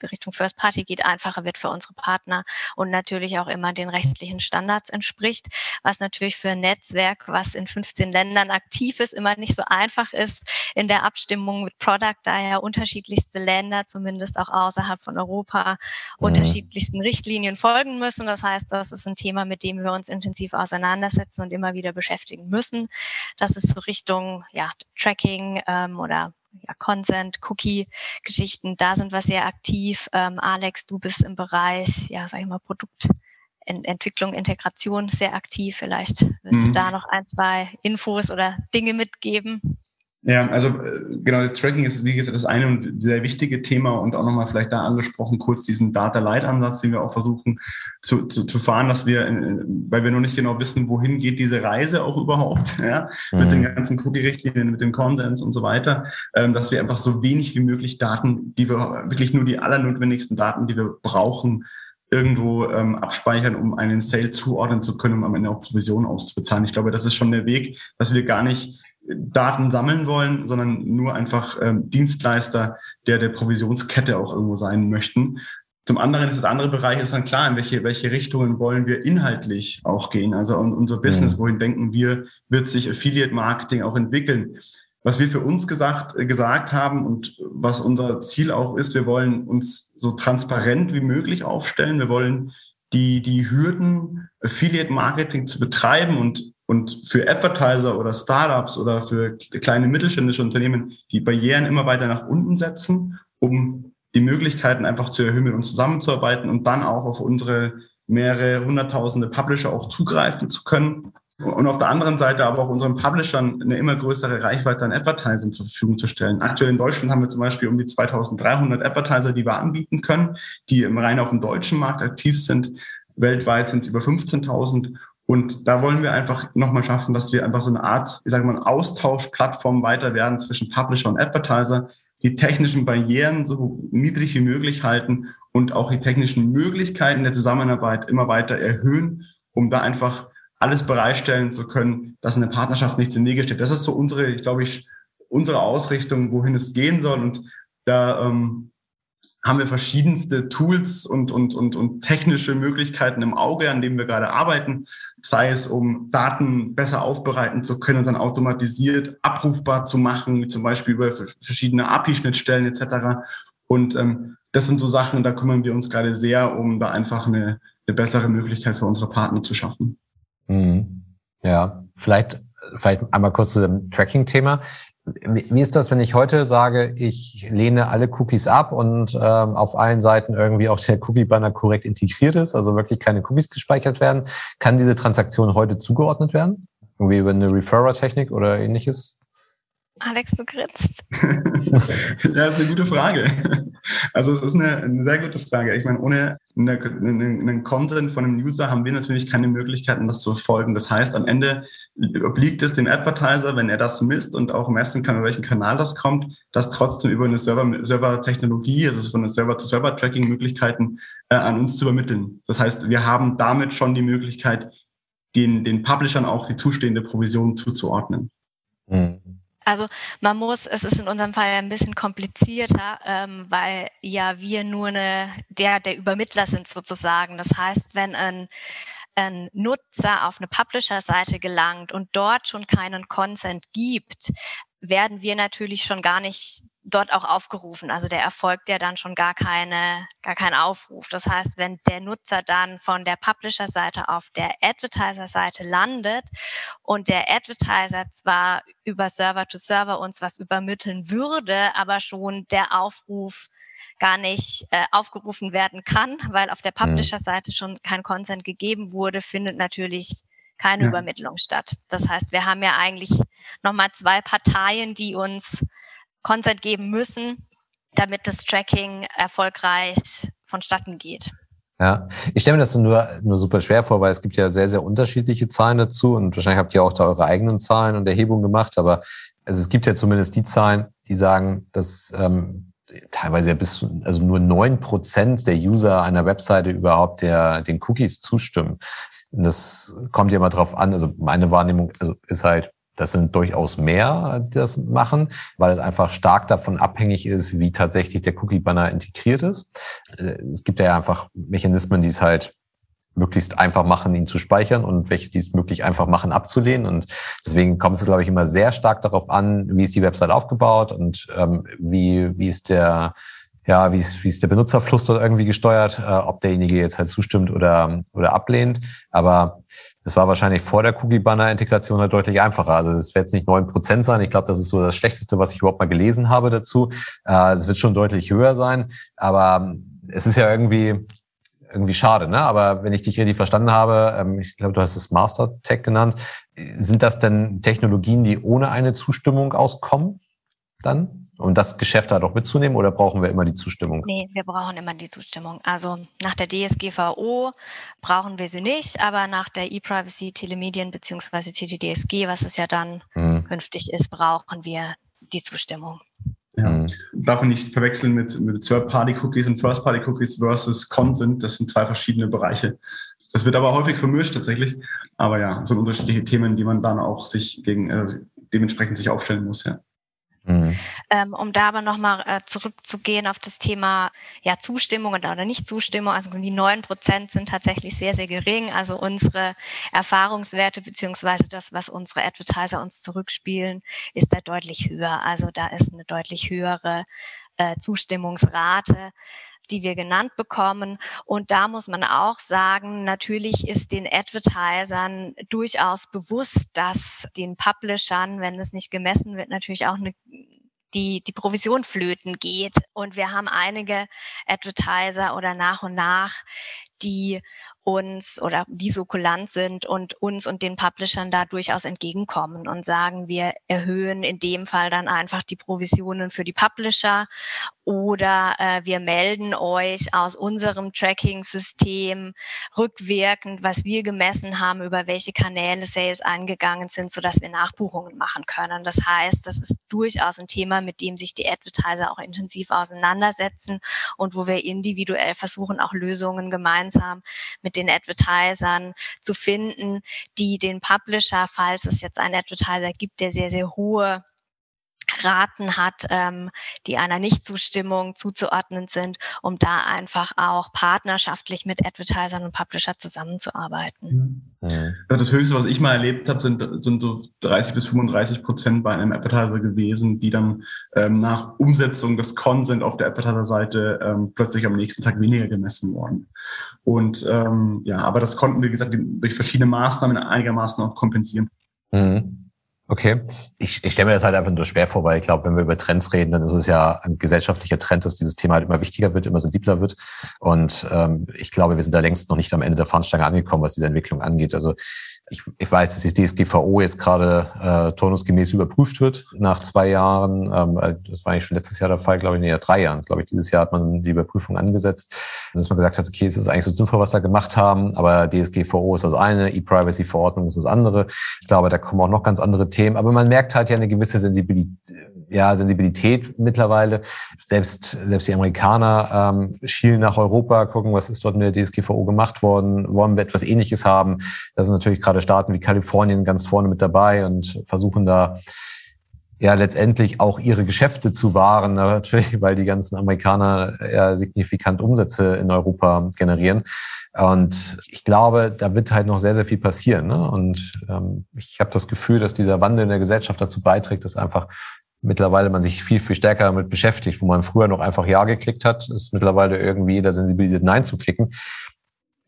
Richtung First Party geht, einfacher wird für unsere Partner und natürlich auch immer den rechtlichen Standards entspricht, was natürlich für ein Netzwerk, was in 15 Ländern aktiv ist, immer nicht so einfach ist in der Abstimmung mit Product, da ja unterschiedlichste Länder, zumindest auch außerhalb von Europa, mhm. unterschiedlichsten Richtlinien folgen müssen. Das heißt, das ist ein Thema, mit dem wir uns intensiv auseinandersetzen und immer wieder beschäftigen müssen. Das ist so Richtung ja, Tracking ähm, oder ja, Consent, Cookie-Geschichten, da sind wir sehr aktiv. Ähm, Alex, du bist im Bereich, ja, sag ich mal, Produktentwicklung, Integration sehr aktiv. Vielleicht willst mhm. du da noch ein, zwei Infos oder Dinge mitgeben? Ja, also äh, genau, das Tracking ist, wie gesagt, das eine und sehr wichtige Thema und auch nochmal vielleicht da angesprochen, kurz diesen Data-Light-Ansatz, den wir auch versuchen zu, zu, zu fahren, dass wir, äh, weil wir noch nicht genau wissen, wohin geht diese Reise auch überhaupt, ja, mhm. mit den mhm. ganzen Cookie-Richtlinien, mit dem Konsens und so weiter, ähm, dass wir einfach so wenig wie möglich Daten, die wir, wirklich nur die allernotwendigsten Daten, die wir brauchen, irgendwo ähm, abspeichern, um einen Sale zuordnen zu können, um am Ende auch Provision auszubezahlen. Ich glaube, das ist schon der Weg, dass wir gar nicht Daten sammeln wollen, sondern nur einfach ähm, Dienstleister der der Provisionskette auch irgendwo sein möchten. Zum anderen ist das andere Bereich ist dann klar, in welche, welche Richtungen wollen wir inhaltlich auch gehen. Also unser Business, mhm. wohin denken wir, wird sich Affiliate Marketing auch entwickeln. Was wir für uns gesagt, äh, gesagt haben und was unser Ziel auch ist, wir wollen uns so transparent wie möglich aufstellen. Wir wollen die, die Hürden, Affiliate Marketing zu betreiben und und für Advertiser oder Startups oder für kleine mittelständische Unternehmen die Barrieren immer weiter nach unten setzen, um die Möglichkeiten einfach zu erhöhen, mit uns zusammenzuarbeiten und dann auch auf unsere mehrere hunderttausende Publisher auch zugreifen zu können. Und auf der anderen Seite aber auch unseren Publishern eine immer größere Reichweite an Advertising zur Verfügung zu stellen. Aktuell in Deutschland haben wir zum Beispiel um die 2300 Advertiser, die wir anbieten können, die im rein auf dem deutschen Markt aktiv sind. Weltweit sind es über 15.000 und da wollen wir einfach nochmal schaffen, dass wir einfach so eine Art, ich sage mal, Austauschplattform weiter werden zwischen Publisher und Advertiser, die technischen Barrieren so niedrig wie möglich halten und auch die technischen Möglichkeiten der Zusammenarbeit immer weiter erhöhen, um da einfach alles bereitstellen zu können, dass eine Partnerschaft nichts im Wege steht. Das ist so unsere, ich glaube ich, unsere Ausrichtung, wohin es gehen soll. Und da ähm, haben wir verschiedenste Tools und, und, und, und technische Möglichkeiten im Auge, an denen wir gerade arbeiten, sei es um Daten besser aufbereiten zu können und dann automatisiert abrufbar zu machen, zum Beispiel über verschiedene API-Schnittstellen etc. Und ähm, das sind so Sachen, da kümmern wir uns gerade sehr, um da einfach eine, eine bessere Möglichkeit für unsere Partner zu schaffen. Mhm. Ja, vielleicht, vielleicht einmal kurz zu dem Tracking-Thema. Wie ist das, wenn ich heute sage, ich lehne alle Cookies ab und ähm, auf allen Seiten irgendwie auch der Cookie-Banner korrekt integriert ist, also wirklich keine Cookies gespeichert werden? Kann diese Transaktion heute zugeordnet werden? Irgendwie über eine Referrer-Technik oder ähnliches? Alex, du grinst. ja, das ist eine gute Frage. Also es ist eine, eine sehr gute Frage. Ich meine, ohne einen Content von einem User haben wir natürlich keine Möglichkeiten, das zu verfolgen. Das heißt, am Ende obliegt es dem Advertiser, wenn er das misst und auch messen kann, über welchen Kanal das kommt, das trotzdem über eine Server-Technologie, Server also von einer Server-to-Server-Tracking-Möglichkeiten äh, an uns zu übermitteln. Das heißt, wir haben damit schon die Möglichkeit, den, den Publishern auch die zustehende Provision zuzuordnen. Mhm. Also man muss, es ist in unserem Fall ein bisschen komplizierter, ähm, weil ja wir nur eine, der, der Übermittler sind sozusagen. Das heißt, wenn ein, ein Nutzer auf eine Publisher-Seite gelangt und dort schon keinen Consent gibt, werden wir natürlich schon gar nicht dort auch aufgerufen. Also der erfolgt ja dann schon gar keine, gar kein Aufruf. Das heißt, wenn der Nutzer dann von der Publisher-Seite auf der Advertiser-Seite landet und der Advertiser zwar über Server-to-Server -Server uns was übermitteln würde, aber schon der Aufruf gar nicht äh, aufgerufen werden kann, weil auf der mhm. Publisher-Seite schon kein Consent gegeben wurde, findet natürlich keine ja. Übermittlung statt. Das heißt, wir haben ja eigentlich nochmal zwei Parteien, die uns Consent geben müssen, damit das Tracking erfolgreich vonstatten geht. Ja, ich stelle mir das nur, nur super schwer vor, weil es gibt ja sehr, sehr unterschiedliche Zahlen dazu und wahrscheinlich habt ihr auch da eure eigenen Zahlen und Erhebungen gemacht, aber also es gibt ja zumindest die Zahlen, die sagen, dass ähm, teilweise ja bis also nur neun Prozent der User einer Webseite überhaupt der, den Cookies zustimmen. Und das kommt ja mal drauf an. Also meine Wahrnehmung also ist halt, Das sind durchaus mehr, die das machen, weil es einfach stark davon abhängig ist, wie tatsächlich der Cookie-Banner integriert ist. Äh, es gibt ja einfach Mechanismen, die es halt möglichst einfach machen, ihn zu speichern und welche, die es möglich einfach machen, abzulehnen. Und deswegen kommt es, glaube ich, immer sehr stark darauf an, wie ist die Website aufgebaut und ähm, wie, wie ist der, ja, wie ist, wie ist der Benutzerfluss dort irgendwie gesteuert, äh, ob derjenige jetzt halt zustimmt oder, oder ablehnt. Aber das war wahrscheinlich vor der Cookie-Banner-Integration halt deutlich einfacher. Also es wird jetzt nicht neun Prozent sein. Ich glaube, das ist so das Schlechteste, was ich überhaupt mal gelesen habe dazu. Äh, es wird schon deutlich höher sein. Aber es ist ja irgendwie, irgendwie schade, ne? Aber wenn ich dich richtig verstanden habe, ähm, ich glaube, du hast es Master Tech genannt, sind das denn Technologien, die ohne eine Zustimmung auskommen dann? Um das Geschäft da doch mitzunehmen oder brauchen wir immer die Zustimmung? Nee, wir brauchen immer die Zustimmung. Also nach der DSGVO brauchen wir sie nicht, aber nach der E-Privacy Telemedien bzw. TTDSG, was es ja dann mhm. künftig ist, brauchen wir die Zustimmung. Ja. Mhm. Darf man nicht verwechseln mit, mit Third-Party-Cookies und First-Party-Cookies versus Consent. Das sind zwei verschiedene Bereiche. Das wird aber häufig vermischt tatsächlich. Aber ja, so unterschiedliche Themen, die man dann auch sich gegen äh, dementsprechend sich aufstellen muss, ja. Mhm. Ähm, um da aber nochmal äh, zurückzugehen auf das Thema ja, Zustimmung oder, Nicht-Zustimmung, also die neun Prozent sind tatsächlich sehr, sehr gering. Also unsere Erfahrungswerte beziehungsweise das, was unsere Advertiser uns zurückspielen, ist da deutlich höher. Also da ist eine deutlich höhere äh, Zustimmungsrate die wir genannt bekommen. Und da muss man auch sagen, natürlich ist den Advertisern durchaus bewusst, dass den Publishern, wenn es nicht gemessen wird, natürlich auch eine die, die Provision flöten geht. Und wir haben einige Advertiser oder nach und nach, die uns oder die so kulant sind und uns und den Publishern da durchaus entgegenkommen und sagen, wir erhöhen in dem Fall dann einfach die Provisionen für die Publisher oder äh, wir melden euch aus unserem Tracking-System rückwirkend, was wir gemessen haben, über welche Kanäle Sales eingegangen sind, sodass wir Nachbuchungen machen können. Das heißt, das ist durchaus ein Thema, mit dem sich die Advertiser auch intensiv auseinandersetzen und wo wir individuell versuchen, auch Lösungen gemeinsam mit den Advertisern zu finden, die den Publisher, falls es jetzt einen Advertiser gibt, der sehr, sehr hohe Raten hat, ähm, die einer Nichtzustimmung zuzuordnen sind, um da einfach auch partnerschaftlich mit Advertisern und Publisher zusammenzuarbeiten. Mhm. Das Höchste, was ich mal erlebt habe, sind, sind so 30 bis 35 Prozent bei einem Advertiser gewesen, die dann ähm, nach Umsetzung des Consent auf der Advertiser-Seite ähm, plötzlich am nächsten Tag weniger gemessen worden. Und ähm, ja, aber das konnten wir, wie gesagt, durch verschiedene Maßnahmen einigermaßen auch kompensieren. Mhm. Okay, ich, ich stelle mir das halt einfach nur schwer vor, weil ich glaube, wenn wir über Trends reden, dann ist es ja ein gesellschaftlicher Trend, dass dieses Thema halt immer wichtiger wird, immer sensibler wird. Und ähm, ich glaube, wir sind da längst noch nicht am Ende der Fahnenstange angekommen, was diese Entwicklung angeht. Also ich, ich weiß, dass die DSGVO jetzt gerade äh, turnusgemäß überprüft wird nach zwei Jahren. Ähm, äh, das war eigentlich schon letztes Jahr der Fall, glaube ich, nee, drei Jahren. Glaube ich, dieses Jahr hat man die Überprüfung angesetzt. Dass man gesagt hat, okay, es ist eigentlich so sinnvoll, was da gemacht haben, aber DSGVO ist das eine, E-Privacy-Verordnung ist das andere. Ich glaube, da kommen auch noch ganz andere Themen. Aber man merkt halt ja eine gewisse Sensibilität, ja, Sensibilität mittlerweile. Selbst, selbst die Amerikaner ähm, schielen nach Europa, gucken, was ist dort mit der DSGVO gemacht worden, wollen wir etwas Ähnliches haben. Das ist natürlich gerade Staaten wie Kalifornien ganz vorne mit dabei und versuchen da ja letztendlich auch ihre Geschäfte zu wahren, natürlich, weil die ganzen Amerikaner ja signifikant Umsätze in Europa generieren. Und ich glaube, da wird halt noch sehr, sehr viel passieren. Ne? Und ähm, ich habe das Gefühl, dass dieser Wandel in der Gesellschaft dazu beiträgt, dass einfach mittlerweile man sich viel, viel stärker damit beschäftigt, wo man früher noch einfach Ja geklickt hat, ist mittlerweile irgendwie jeder sensibilisiert, Nein zu klicken.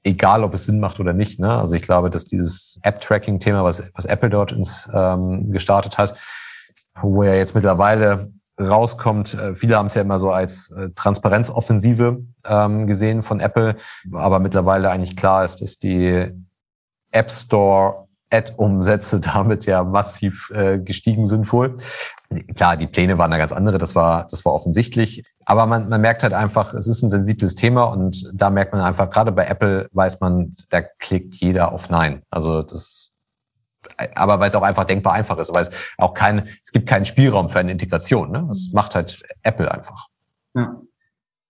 Egal, ob es Sinn macht oder nicht. Ne? Also ich glaube, dass dieses App-Tracking-Thema, was, was Apple dort ins, ähm, gestartet hat, wo ja jetzt mittlerweile rauskommt, äh, viele haben es ja immer so als äh, Transparenzoffensive ähm, gesehen von Apple, aber mittlerweile eigentlich klar ist, dass die App Store Ad-Umsätze damit ja massiv äh, gestiegen sind wohl. Klar, die Pläne waren da ganz andere, das war, das war offensichtlich. Aber man, man merkt halt einfach, es ist ein sensibles Thema und da merkt man einfach, gerade bei Apple weiß man, da klickt jeder auf Nein. Also das aber weil es auch einfach denkbar einfach ist, weil es auch kein, es gibt keinen Spielraum für eine Integration. Ne? Das macht halt Apple einfach. Ja.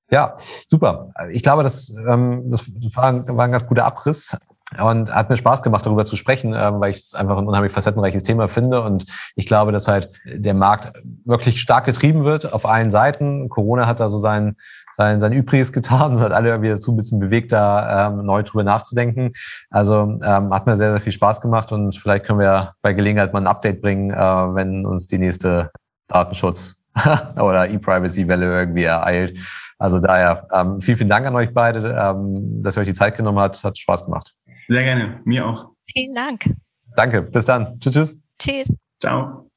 Ja, super. Ich glaube, das, ähm, das war, war ein ganz guter Abriss. Und hat mir Spaß gemacht, darüber zu sprechen, ähm, weil ich es einfach ein unheimlich facettenreiches Thema finde. Und ich glaube, dass halt der Markt wirklich stark getrieben wird auf allen Seiten. Corona hat da so sein, sein, sein Übriges getan und hat alle wieder dazu ein bisschen bewegt, da ähm, neu drüber nachzudenken. Also ähm, hat mir sehr, sehr viel Spaß gemacht und vielleicht können wir bei Gelegenheit mal ein Update bringen, äh, wenn uns die nächste Datenschutz oder E-Privacy-Welle irgendwie ereilt. Also daher ähm, vielen, vielen Dank an euch beide, ähm, dass ihr euch die Zeit genommen habt. Hat Spaß gemacht. Sehr gerne. Mir auch. Vielen Dank. Danke. Bis dann. Tschüss. Tschüss. Ciao.